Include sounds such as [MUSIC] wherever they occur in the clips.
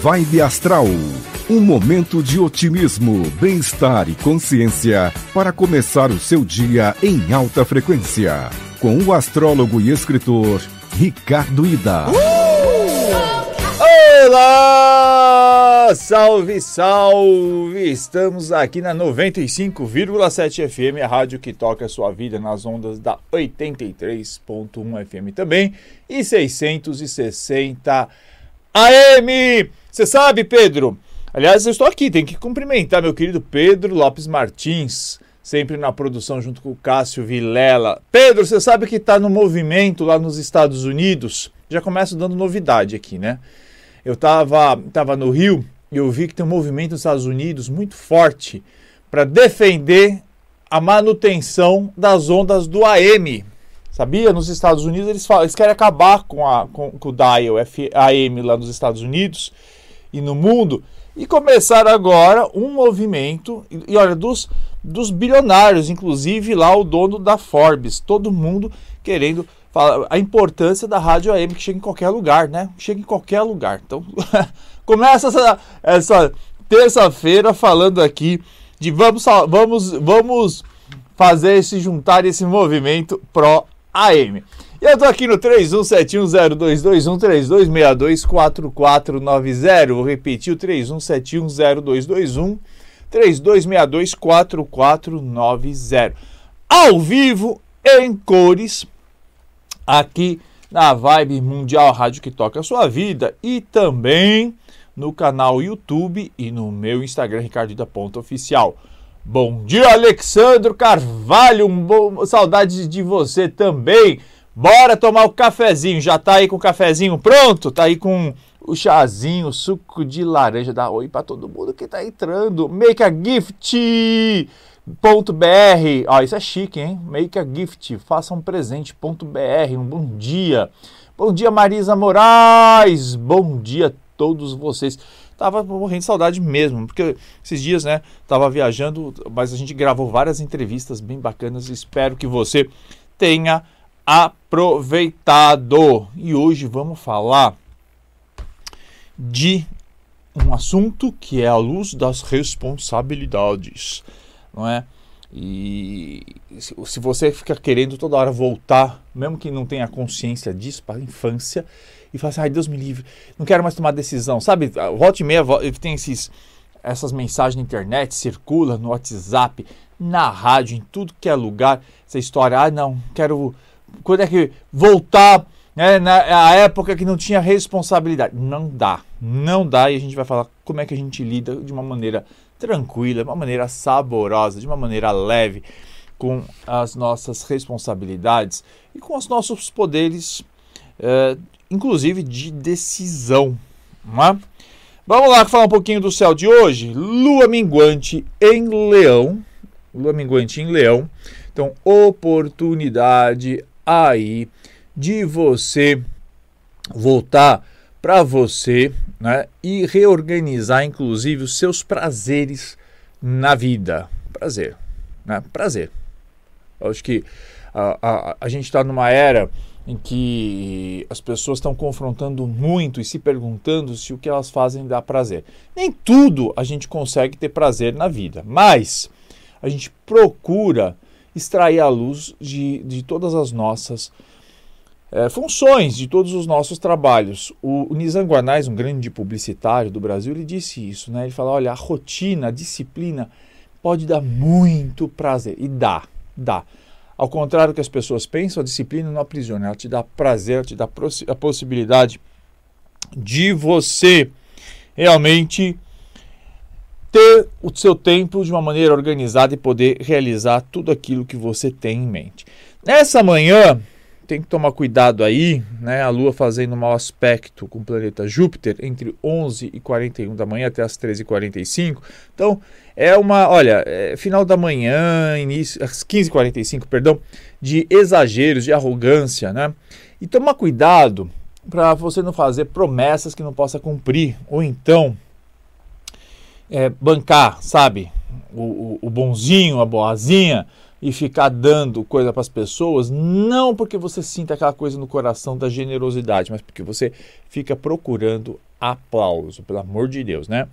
Vibe Astral. Um momento de otimismo, bem-estar e consciência para começar o seu dia em alta frequência. Com o astrólogo e escritor Ricardo Ida. Olá! Salve, salve! Estamos aqui na 95,7 FM, a rádio que toca a sua vida nas ondas da 83.1 FM também e 660 AM. Você sabe, Pedro? Aliás, eu estou aqui, tenho que cumprimentar meu querido Pedro Lopes Martins, sempre na produção junto com o Cássio Vilela. Pedro, você sabe que está no movimento lá nos Estados Unidos? Já começo dando novidade aqui, né? Eu estava tava no Rio e eu vi que tem um movimento nos Estados Unidos muito forte para defender a manutenção das ondas do AM. Sabia? Nos Estados Unidos eles, falam, eles querem acabar com, a, com, com o dial F, AM lá nos Estados Unidos e no mundo e começar agora um movimento, e, e olha, dos, dos bilionários, inclusive lá o dono da Forbes, todo mundo querendo falar a importância da rádio AM que chega em qualquer lugar, né? Chega em qualquer lugar. Então, [LAUGHS] começa essa, essa terça-feira falando aqui de vamos, vamos, vamos fazer esse juntar esse movimento pró AM. Eu tô aqui no 31710221 32624490. Vou repetir o 31710221 32624490. Ao vivo em cores aqui na Vibe Mundial Rádio que toca a sua vida e também no canal YouTube e no meu Instagram ricardida.oficial. Bom dia, Alexandro Carvalho, um bom... saudade de você também. Bora tomar o cafezinho. Já tá aí com o cafezinho pronto? Tá aí com o chazinho, o suco de laranja. Dá oi para todo mundo que tá entrando. Make a gift. Ponto .br, ó, isso é chique, hein? Make a gift, faça um presente. Ponto .br, um bom dia. Bom dia, Marisa Moraes. Bom dia a todos vocês. Tava morrendo de saudade mesmo, porque esses dias, né, tava viajando, mas a gente gravou várias entrevistas bem bacanas. Espero que você tenha aproveitado. E hoje vamos falar de um assunto que é a luz das responsabilidades, não é? E se você fica querendo toda hora voltar, mesmo que não tenha consciência disso, para a infância, e fala assim, ai Deus me livre, não quero mais tomar decisão, sabe? Volta e meia tem esses, essas mensagens na internet, circula no WhatsApp, na rádio, em tudo que é lugar, essa história, ah não, quero quando é que voltar né, na época que não tinha responsabilidade. Não dá, não dá e a gente vai falar como é que a gente lida de uma maneira tranquila, de uma maneira saborosa, de uma maneira leve com as nossas responsabilidades e com os nossos poderes, é, inclusive de decisão. É? Vamos lá falar um pouquinho do céu de hoje. Lua minguante em Leão. Lua minguante em Leão. Então, oportunidade aí de você voltar para você né, e reorganizar, inclusive, os seus prazeres na vida. Prazer, né? Prazer. Eu acho que a, a, a gente está numa era em que as pessoas estão confrontando muito e se perguntando se o que elas fazem dá prazer. Nem tudo a gente consegue ter prazer na vida, mas a gente procura extrair a luz de, de todas as nossas é, funções, de todos os nossos trabalhos. O, o Nizam Guanais, um grande publicitário do Brasil, ele disse isso. Né? Ele fala, olha, a rotina, a disciplina pode dar muito prazer. E dá, dá. Ao contrário do que as pessoas pensam, a disciplina não aprisiona, ela te dá prazer, te dá a possibilidade de você realmente ter o seu tempo de uma maneira organizada e poder realizar tudo aquilo que você tem em mente. Nessa manhã, tem que tomar cuidado aí, né? A Lua fazendo um mau aspecto com o planeta Júpiter entre 11 e 41 da manhã até as 13 e 45. Então, é uma, olha, é final da manhã, início, às 15 e 45, perdão, de exageros, de arrogância, né? E tomar cuidado para você não fazer promessas que não possa cumprir, ou então é, bancar, sabe? O, o, o, bonzinho, a boazinha e ficar dando coisa para as pessoas, não porque você sinta aquela coisa no coração da generosidade, mas porque você fica procurando aplauso, pelo amor de Deus, né?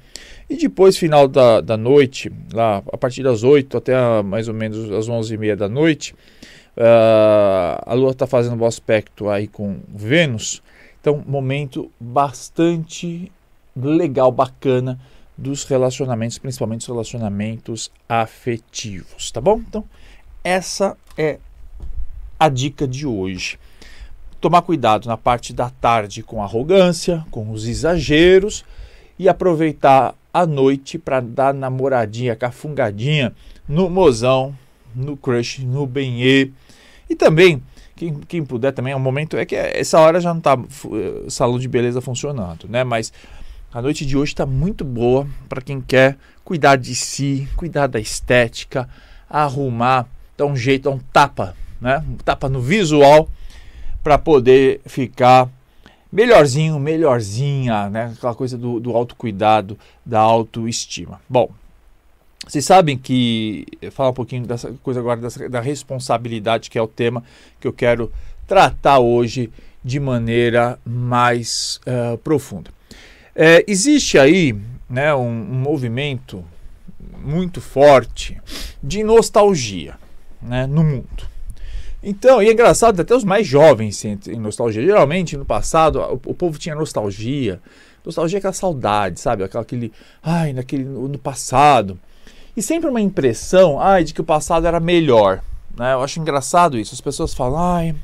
E depois, final da, da noite, lá a partir das 8 até a, mais ou menos as 11h30 da noite, uh, a Lua está fazendo um bom aspecto aí com Vênus. Então, momento bastante legal, bacana dos relacionamentos, principalmente os relacionamentos afetivos, tá bom? Então, essa é a dica de hoje. Tomar cuidado na parte da tarde com arrogância, com os exageros e aproveitar a noite para dar namoradinha, cafungadinha no mozão, no crush, no benê. E também, quem, quem puder também, é um momento, é que essa hora já não está uh, salão de beleza funcionando, né? Mas a noite de hoje está muito boa para quem quer cuidar de si, cuidar da estética, arrumar, dar um jeito, dar um tapa, né? Um tapa no visual para poder ficar melhorzinho, melhorzinha, né? Aquela coisa do, do autocuidado, da autoestima. Bom, vocês sabem que falar um pouquinho dessa coisa agora dessa, da responsabilidade, que é o tema que eu quero tratar hoje de maneira mais uh, profunda. É, existe aí né, um, um, movimento muito forte de nostalgia né, no mundo. Então, e é engraçado, até os mais jovens sentem nostalgia. Geralmente, no passado, o, o povo tinha nostalgia. Nostalgia é aquela saudade, sabe? Aquela, aquele, ai, naquele, no, passado. E sempre uma impressão, ai, de que o passado era melhor. Né? Eu acho engraçado isso. As pessoas falam, ai,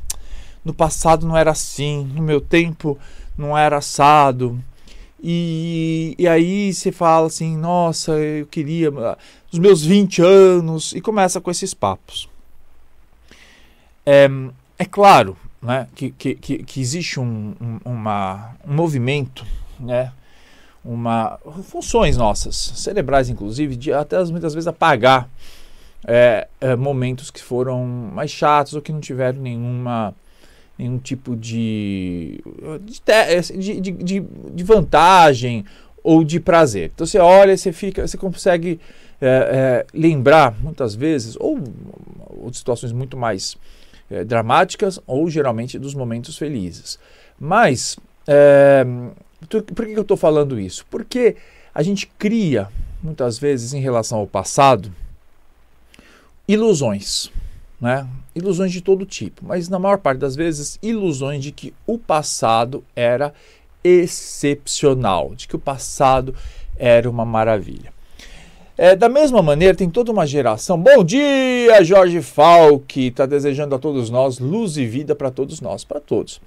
no passado não era assim, no meu tempo não era assado. E, e aí você fala assim, nossa, eu queria os meus 20 anos, e começa com esses papos. É, é claro né, que, que, que existe um, um, uma, um movimento, né, uma, funções nossas, cerebrais inclusive, de até muitas vezes apagar é, é, momentos que foram mais chatos ou que não tiveram nenhuma nenhum tipo de de, de, de, de vantagem ou de prazer. Então você olha, você fica, você consegue é, é, lembrar muitas vezes ou, ou de situações muito mais é, dramáticas ou geralmente dos momentos felizes. Mas, é, por que eu estou falando isso? Porque a gente cria, muitas vezes, em relação ao passado, ilusões. Né? Ilusões de todo tipo, mas na maior parte das vezes, ilusões de que o passado era excepcional, de que o passado era uma maravilha. É, da mesma maneira, tem toda uma geração. Bom dia, Jorge Falck, está desejando a todos nós luz e vida para todos nós, para todos.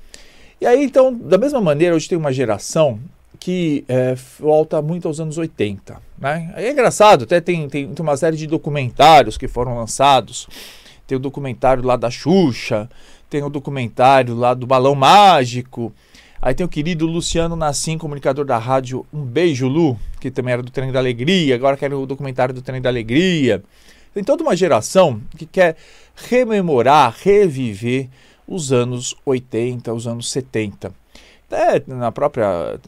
E aí, então, da mesma maneira, hoje tem uma geração que é, volta muito aos anos 80. Né? É engraçado, até tem, tem uma série de documentários que foram lançados. Tem o documentário lá da Xuxa, tem o documentário lá do Balão Mágico. Aí tem o querido Luciano Nassim, comunicador da rádio Um Beijo Lu, que também era do Trem da Alegria, agora quer o documentário do Trem da Alegria. Tem toda uma geração que quer rememorar, reviver os anos 80, os anos 70. Até na própria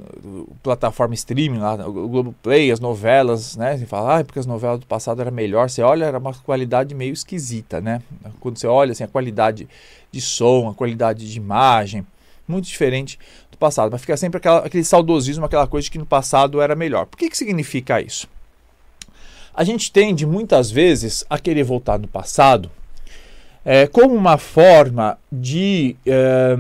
plataforma streaming, lá, o Globoplay, as novelas, né? Você fala, ah, porque as novelas do passado era melhor. Você olha, era uma qualidade meio esquisita, né? Quando você olha assim, a qualidade de som, a qualidade de imagem, muito diferente do passado. Mas fica sempre aquela, aquele saudosismo, aquela coisa de que no passado era melhor. Por que, que significa isso? A gente tende muitas vezes a querer voltar no passado é, como uma forma de. É,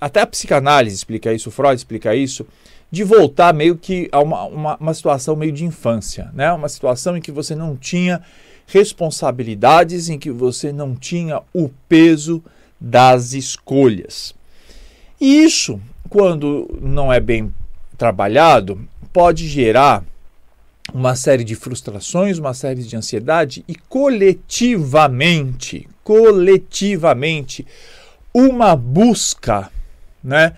até a psicanálise explica isso, Freud explica isso, de voltar meio que a uma, uma, uma situação meio de infância, né? uma situação em que você não tinha responsabilidades, em que você não tinha o peso das escolhas. E isso, quando não é bem trabalhado, pode gerar uma série de frustrações, uma série de ansiedade e coletivamente, coletivamente, uma busca, né,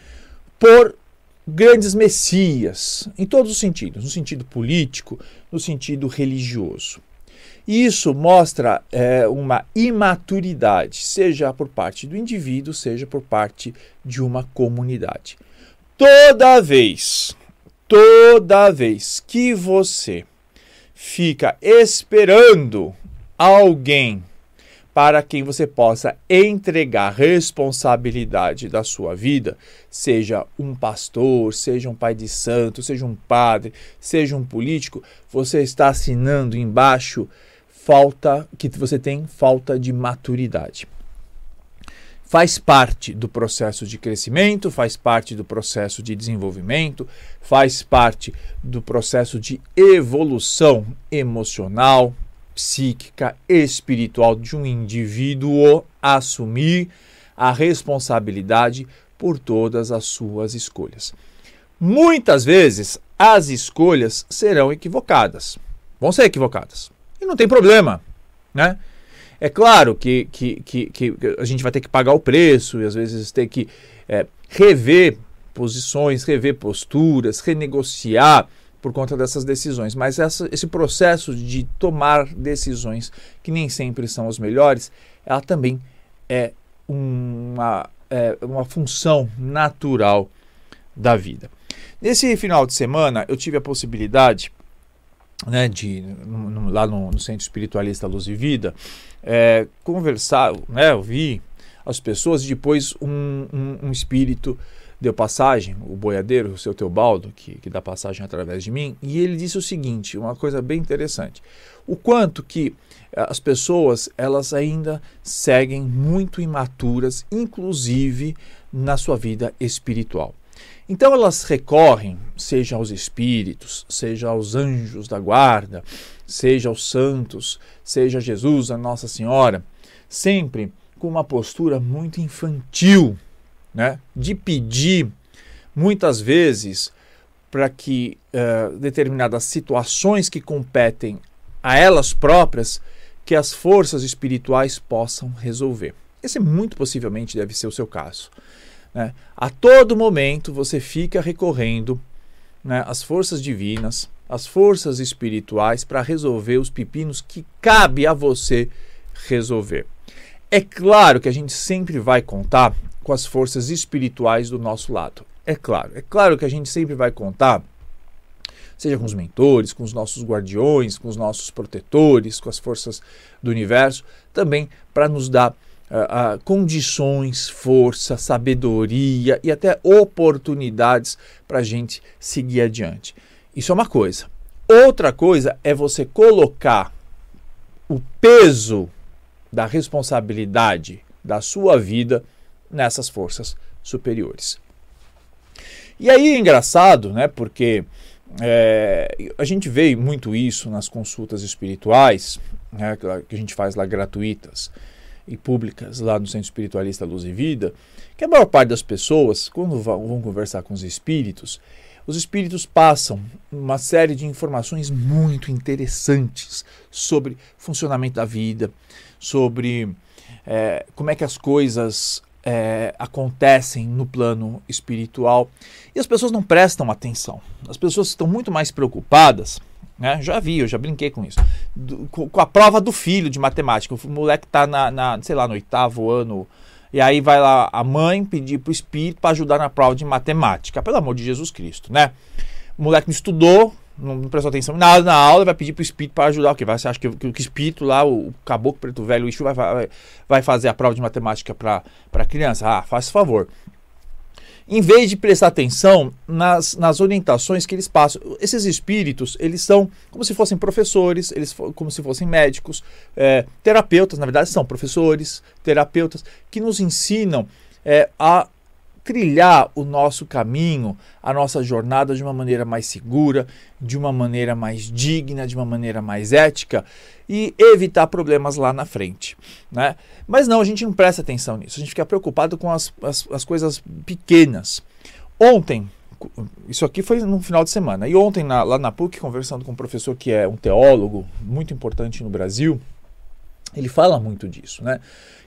por grandes messias, em todos os sentidos, no sentido político, no sentido religioso. Isso mostra é, uma imaturidade, seja por parte do indivíduo, seja por parte de uma comunidade. Toda vez, toda vez que você fica esperando alguém para quem você possa entregar responsabilidade da sua vida, seja um pastor, seja um pai de santo, seja um padre, seja um político, você está assinando embaixo falta que você tem falta de maturidade. Faz parte do processo de crescimento, faz parte do processo de desenvolvimento, faz parte do processo de evolução emocional, psíquica, espiritual de um indivíduo assumir a responsabilidade por todas as suas escolhas. Muitas vezes as escolhas serão equivocadas, vão ser equivocadas, e não tem problema, né? É claro que, que, que, que a gente vai ter que pagar o preço e às vezes ter que é, rever posições, rever posturas, renegociar por conta dessas decisões. Mas essa, esse processo de tomar decisões que nem sempre são as melhores, ela também é uma, é uma função natural da vida. Nesse final de semana, eu tive a possibilidade né, de no, lá no, no, Centro Espiritualista Luz e Vida é, conversar, né, ouvir as pessoas e depois um, um, um espírito deu passagem, o boiadeiro, o seu Teobaldo, que, que dá passagem através de mim, e ele disse o seguinte, uma coisa bem interessante. O quanto que eh, as pessoas, elas ainda seguem muito imaturas, inclusive na sua vida espiritual. Então elas recorrem, seja aos espíritos, seja aos anjos da guarda, seja aos santos, seja a Jesus, a Nossa Senhora, sempre com uma postura muito infantil, né, de pedir muitas vezes para que uh, determinadas situações que competem a elas próprias, que as forças espirituais possam resolver. Esse muito possivelmente deve ser o seu caso. Né? A todo momento você fica recorrendo né, às forças divinas, às forças espirituais para resolver os pepinos que cabe a você resolver. É claro que a gente sempre vai contar com as forças espirituais do nosso lado. É claro, é claro que a gente sempre vai contar, seja com os mentores, com os nossos guardiões, com os nossos protetores, com as forças do universo, também para nos dar uh, uh, condições, força, sabedoria e até oportunidades para a gente seguir adiante. Isso é uma coisa. Outra coisa é você colocar o peso da responsabilidade da sua vida nessas forças superiores. E aí é engraçado, né? Porque é, a gente vê muito isso nas consultas espirituais, né, que a gente faz lá gratuitas e públicas lá no Centro Espiritualista Luz e Vida, que a maior parte das pessoas, quando vão conversar com os espíritos, os espíritos passam uma série de informações muito interessantes sobre funcionamento da vida, sobre é, como é que as coisas é, acontecem no plano espiritual e as pessoas não prestam atenção. As pessoas estão muito mais preocupadas. Né? Já vi, eu já brinquei com isso. Do, com, a prova do filho de matemática. O moleque está na, na, sei lá, no oitavo ano. E aí vai lá a mãe pedir para o espírito para ajudar na prova de matemática. Pelo amor de Jesus Cristo, né? O moleque não estudou, não prestou atenção nada na aula, vai pedir para o espírito para ajudar. O que? Você acha que, que, o espírito lá, o, o caboclo preto velho, o vai, vai, vai fazer a prova de matemática para criança? Ah, faz favor. Em vez de prestar atenção nas, nas orientações que eles passam, esses espíritos, eles são como se fossem professores, eles como se fossem médicos, é, terapeutas, na verdade são professores, terapeutas, que nos ensinam é, a trilhar o nosso caminho, a nossa jornada de uma maneira mais segura, de uma maneira mais digna, de uma maneira mais ética e evitar problemas lá na frente. Né? Mas não, a gente não presta atenção nisso, a gente fica preocupado com as, as, as coisas pequenas. Ontem, isso aqui foi no final de semana, e ontem na, lá na PUC, conversando com um professor que é um teólogo muito importante no Brasil, ele fala muito disso, né?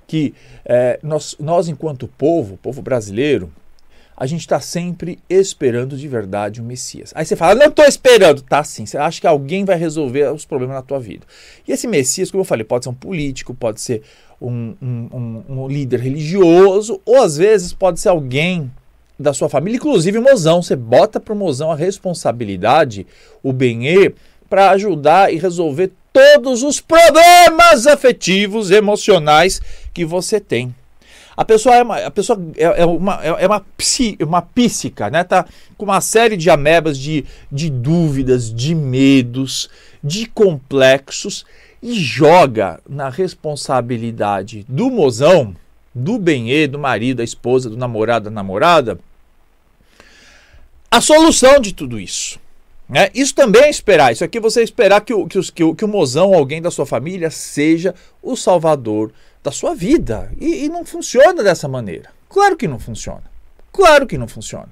que é, nós, nós, enquanto povo, povo brasileiro, a gente está sempre esperando de verdade o Messias. Aí você fala, não estou esperando. Tá sim, você acha que alguém vai resolver os problemas na tua vida. E esse Messias, como eu falei, pode ser um político, pode ser um, um, um, um líder religioso, ou às vezes pode ser alguém da sua família, inclusive o mozão. Você bota para o mozão a responsabilidade, o benê, para ajudar e resolver todos os problemas afetivos, emocionais que você tem. A pessoa é uma, a pessoa é, é uma, é, é uma, psi, uma psíquica, né? Tá com uma série de amebas de, de dúvidas, de medos, de complexos e joga na responsabilidade do mozão, do benê, do marido, da esposa, do namorado, da namorada, a solução de tudo isso. Né? Isso também é esperar. Isso aqui é você esperar que o, que, o, que, o, que o mozão, alguém da sua família, seja o salvador da sua vida. E, e, não funciona dessa maneira. Claro que não funciona. Claro que não funciona.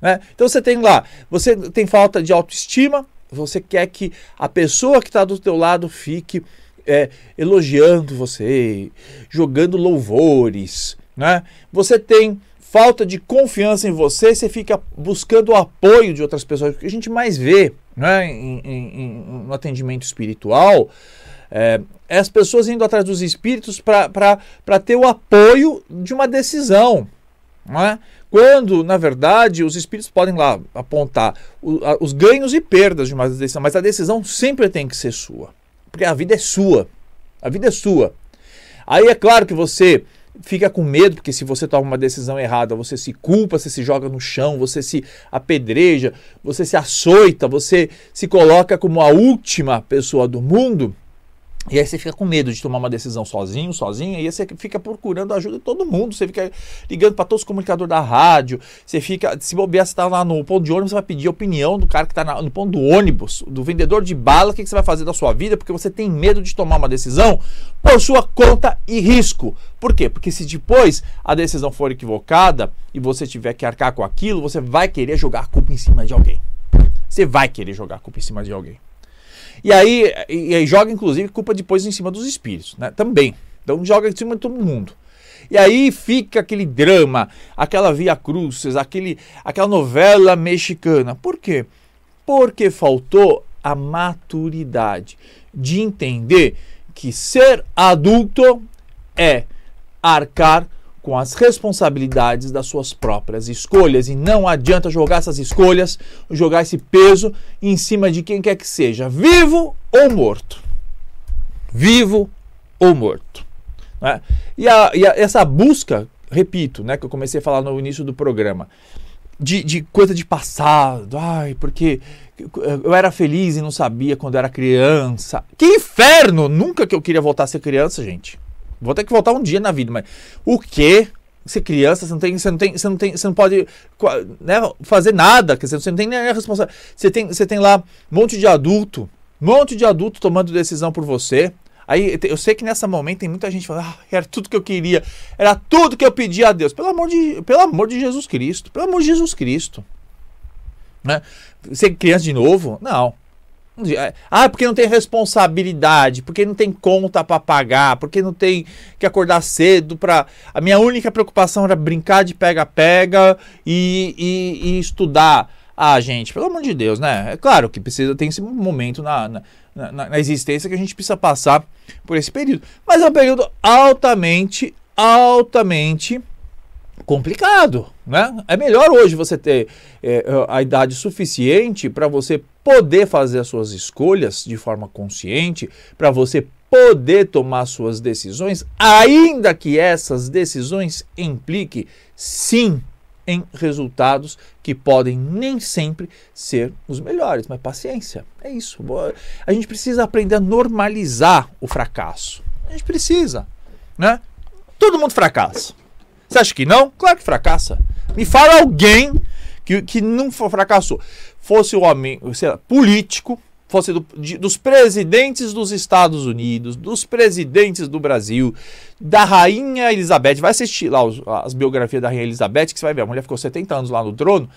Né? Então você tem lá, você tem falta de autoestima, você quer que a pessoa que está do teu lado fique é, elogiando você, jogando louvores. Né? Você tem falta de confiança em você, você fica buscando o apoio de outras pessoas. O que a gente mais vê né, em, em, no atendimento espiritual é, é, as pessoas indo atrás dos espíritos para ter o apoio de uma decisão. Né? Quando, na verdade, os espíritos podem lá apontar os ganhos e perdas de uma decisão, mas a decisão sempre tem que ser sua. Porque a vida é sua. A vida é sua. Aí é claro que você fica com medo, porque se você toma uma decisão errada, você se culpa, você se joga no chão, você se apedreja, você se açoita, você se coloca como a última pessoa do mundo. E aí você fica com medo de tomar uma decisão sozinho, sozinha, e aí você fica procurando a ajuda de todo mundo, você fica ligando para todos os comunicadores da rádio, você fica, se bobear, você está lá no ponto de ônibus, você vai pedir a opinião do cara que está no ponto do ônibus, do vendedor de bala, o que, que você vai fazer da sua vida, porque você tem medo de tomar uma decisão por sua conta e risco. Por quê? Porque se depois a decisão for equivocada e você tiver que arcar com aquilo, você vai querer jogar a culpa em cima de alguém. Você vai querer jogar a culpa em cima de alguém. E aí, e aí joga, inclusive, culpa depois em cima dos espíritos, né? Também. Então joga em cima de todo mundo. E aí fica aquele drama, aquela via crucis, aquele, aquela novela mexicana. Por quê? Porque faltou a maturidade de entender que ser adulto é arcar com as responsabilidades das suas próprias escolhas. E não adianta jogar essas escolhas, jogar esse peso em cima de quem quer que seja, vivo ou morto. Vivo ou morto. Né? E, a, e a, essa busca, repito, né, que eu comecei a falar no início do programa, de, de coisa de passado, ai, porque eu era feliz e não sabia quando era criança. Que inferno! Nunca que eu queria voltar a ser criança, gente. Vou ter que voltar um dia na vida, mas o quê? Ser criança, você não tem, você não tem, você não tem, você não pode né, fazer nada, quer dizer, você não tem nem a responsabilidade. Você tem, você tem lá um monte de adulto, um monte de adulto tomando decisão por você. Aí eu sei que nessa momento tem muita gente falando, ah, era tudo que eu queria, era tudo que eu pedia a Deus. Pelo amor de, pelo amor de Jesus Cristo, pelo amor de Jesus Cristo. Né? Ser criança de novo? Não. É, ah, porque não tem responsabilidade, porque não tem conta para pagar, porque não tem que acordar cedo para. A minha única preocupação era brincar de pega-pega e, e, e, estudar. Ah, gente, pelo amor de Deus, né? É claro que precisa tem esse momento na, na, na, na existência que a gente precisa passar por esse período. Mas é um período altamente, altamente complicado, né? É melhor hoje você ter é, a idade suficiente para você poder fazer as suas escolhas de forma consciente, para você poder tomar suas decisões, ainda que essas decisões impliquem sim em resultados que podem nem sempre ser os melhores, mas paciência, é isso. A gente precisa aprender a normalizar o fracasso. A gente precisa, né? Todo mundo fracassa. Você acha que não? Claro que fracassa. Me fala alguém que, que não fracassou. Fosse o homem lá, político, fosse do, de, dos presidentes dos Estados Unidos, dos presidentes do Brasil, da Rainha Elizabeth. Vai assistir lá os, as biografias da Rainha Elizabeth, que você vai ver. A mulher ficou 70 anos lá no trono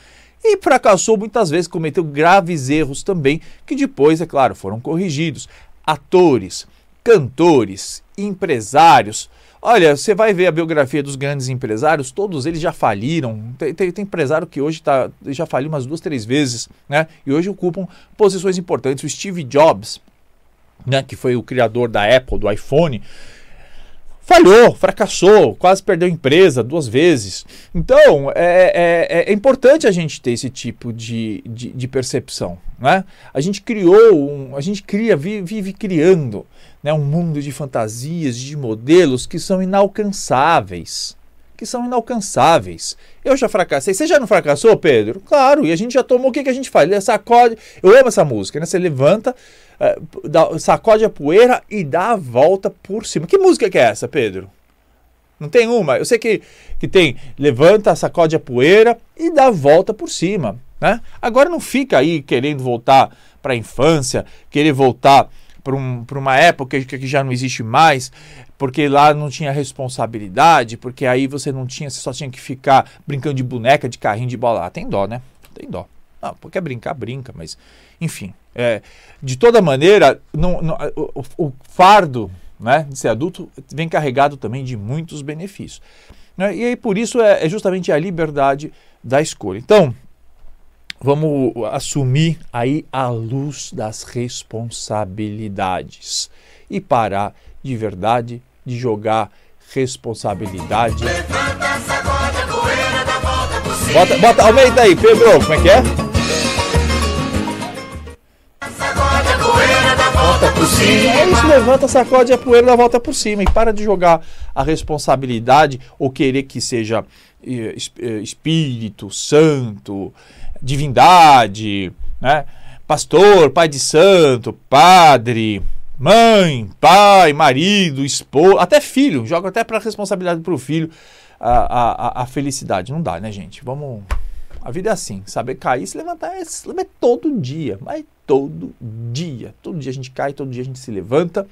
e fracassou muitas vezes, cometeu graves erros também, que depois, é claro, foram corrigidos. Atores, cantores, empresários, Olha, você vai ver a biografia dos grandes empresários, todos eles já faliram. Tem, tem, tem empresário que hoje tá, já faliu umas duas, três vezes, né? E hoje ocupam posições importantes. O Steve Jobs, né, que foi o criador da Apple, do iPhone, falhou, fracassou, quase perdeu a empresa duas vezes. Então, é, é, é importante a gente ter esse tipo de, de, de, percepção. Né? A gente criou, um, a gente cria, vive, vive criando né, um mundo de fantasias, de modelos que são inalcançáveis. Que são inalcançáveis. Eu já fracassei. Você já não fracassou, Pedro? Claro, e a gente já tomou. O que, que a gente faz? Ele sacode. Eu amo essa música, né? Você levanta, dá, sacode a poeira e dá a volta por cima. Que música que é essa, Pedro? Não tem uma. Eu sei que, que tem levanta, sacode a poeira e dá a volta por cima. Né? Agora não fica aí querendo voltar para a infância, querer voltar para um, uma época que já não existe mais, porque lá não tinha responsabilidade, porque aí você não tinha, você só tinha que ficar brincando de boneca, de carrinho de bola. Ah, tem dó, né? Tem dó. Não, porque brincar, brinca, mas enfim. É, de toda maneira, não, não, o, o, fardo né, de ser adulto vem carregado também de muitos benefícios. Né? E aí, por isso, é, é justamente a liberdade da escolha. Então, vamos assumir aí a luz das responsabilidades e parar de verdade de jogar responsabilidade. Levanta, poeira, dá volta por cima. Bota, bota, aumenta aí, Pedro, como é que é? Sacode poeira, dá volta por cima. É isso, levanta, sacode a poeira, dá volta por cima e para de jogar a responsabilidade ou querer que seja eh, eh, espírito, santo, divindade, né? pastor, pai de santo, padre, mãe, pai, marido, esposa, até filho, joga até para responsabilidade para o filho a, a, a, felicidade. Não dá, né, gente? Vamos. A vida é assim, saber cair, se levantar é, se levantar todo dia, mas todo dia. Todo dia a gente cai, todo dia a gente se levanta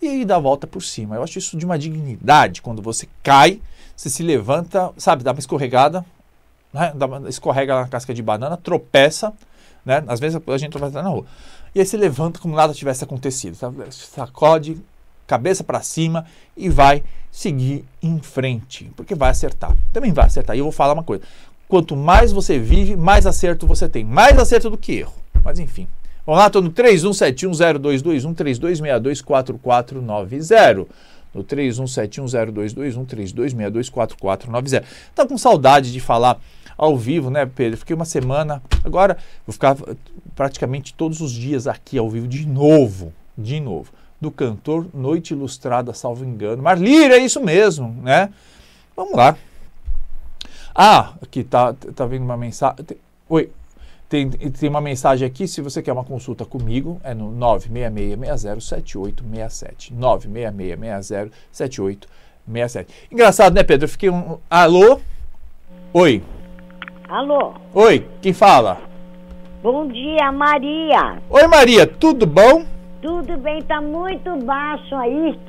e aí dá a volta por cima. Eu acho isso de uma dignidade. Quando você cai, você se levanta, sabe, dá uma escorregada, né? dá uma, escorrega na casca de banana, tropeça, né? Às vezes a gente tropeça na rua. E aí se levanta como nada tivesse acontecido. Sacode, cabeça para cima e vai seguir em frente, porque vai acertar. Também vai acertar. E eu vou falar uma coisa: quanto mais você vive, mais acerto você tem. Mais acerto do que erro. Mas enfim. Vamos lá, estou no 31710221 32624490. No 31710221 32624490. Tá com saudade de falar ao vivo, né, Pedro? Fiquei uma semana, agora vou ficar praticamente todos os dias aqui ao vivo de novo, de novo, do cantor Noite Ilustrada, salvo engano. Marlira, é isso mesmo, né? Vamos lá. Ah, aqui tá, tá vendo uma mensagem. Oi, tem, tem uma mensagem aqui, se você quer uma consulta comigo, é no 966607867. 966607867. Engraçado, né, Pedro? Eu fiquei um. Alô? Oi. Alô? Oi, quem fala? Bom dia, Maria. Oi, Maria, tudo bom? Tudo bem, tá muito baixo aí.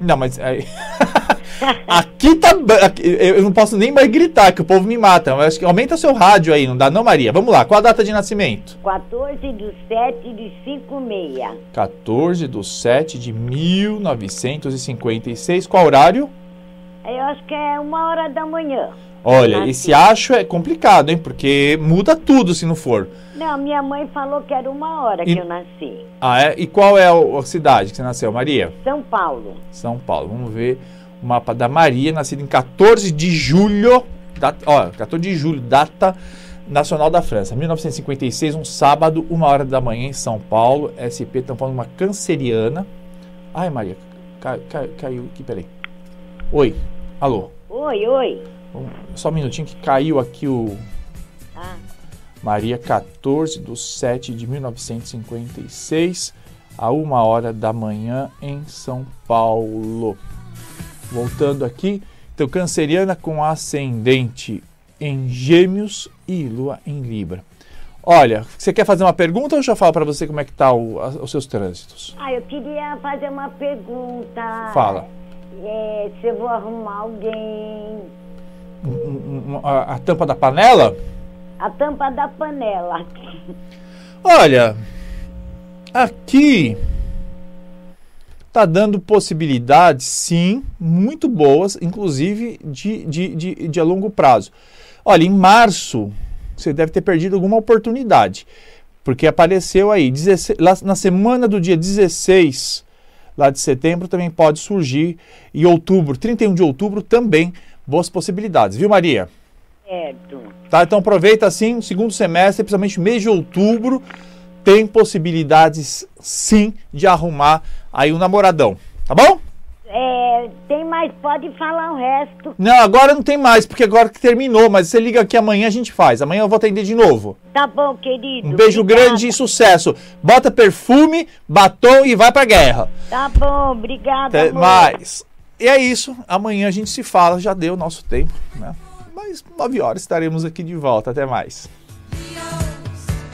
Não, mas aí... [LAUGHS] [LAUGHS] aqui tá. Aqui, eu não posso nem mais gritar, que o povo me mata. Mas acho que aumenta seu rádio aí, não dá, não, Maria? Vamos lá, qual a data de nascimento? 14 do 7 de 56. 14 do 7 de 1956. Qual horário? Eu acho que é uma hora da manhã. Olha, nasci. esse acho é complicado, hein? Porque muda tudo se não for. Não, minha mãe falou que era uma hora e... que eu nasci. Ah, é? E qual é a cidade que você nasceu, Maria? São Paulo. São Paulo. Vamos ver mapa da Maria, nascida em 14 de julho. Data, ó, 14 de julho, data nacional da França. 1956, um sábado, uma hora da manhã em São Paulo. SP, falando uma canceriana. Ai, Maria, cai, cai, caiu aqui, peraí. Oi, alô. Oi, oi. Só um minutinho que caiu aqui o. Ah. Maria 14 de 7 de 1956, a uma hora da manhã em São Paulo. Voltando aqui, então canceriana com ascendente em Gêmeos e Lua em Libra. Olha, você quer fazer uma pergunta ou eu já falo para você como é que tá o, os seus trânsitos? Ah, eu queria fazer uma pergunta. Fala. É, se eu vou arrumar alguém a, a tampa da panela? A tampa da panela. Olha, aqui tá dando possibilidades, sim, muito boas, inclusive de, de, de, de, a longo prazo. Olha, em março você deve ter perdido alguma oportunidade, porque apareceu aí, 16, na semana do dia 16 lá de setembro também pode surgir. E outubro, 31 de outubro também, boas possibilidades, viu Maria? Certo. Tá, então aproveita assim, segundo semestre, principalmente mês de outubro, tem possibilidades sim de arrumar aí um namoradão, tá bom? É, tem mais, pode falar o resto. Não, agora não tem mais, porque agora que terminou, mas você liga aqui amanhã a gente faz. Amanhã eu vou atender de novo. Tá bom, querido. Um beijo obrigada. grande e sucesso. Bota perfume, batom e vai pra guerra. Tá bom, obrigada. Até amor. mais. E é isso. Amanhã a gente se fala. Já deu o nosso tempo, né? Mas 9 horas estaremos aqui de volta. Até mais.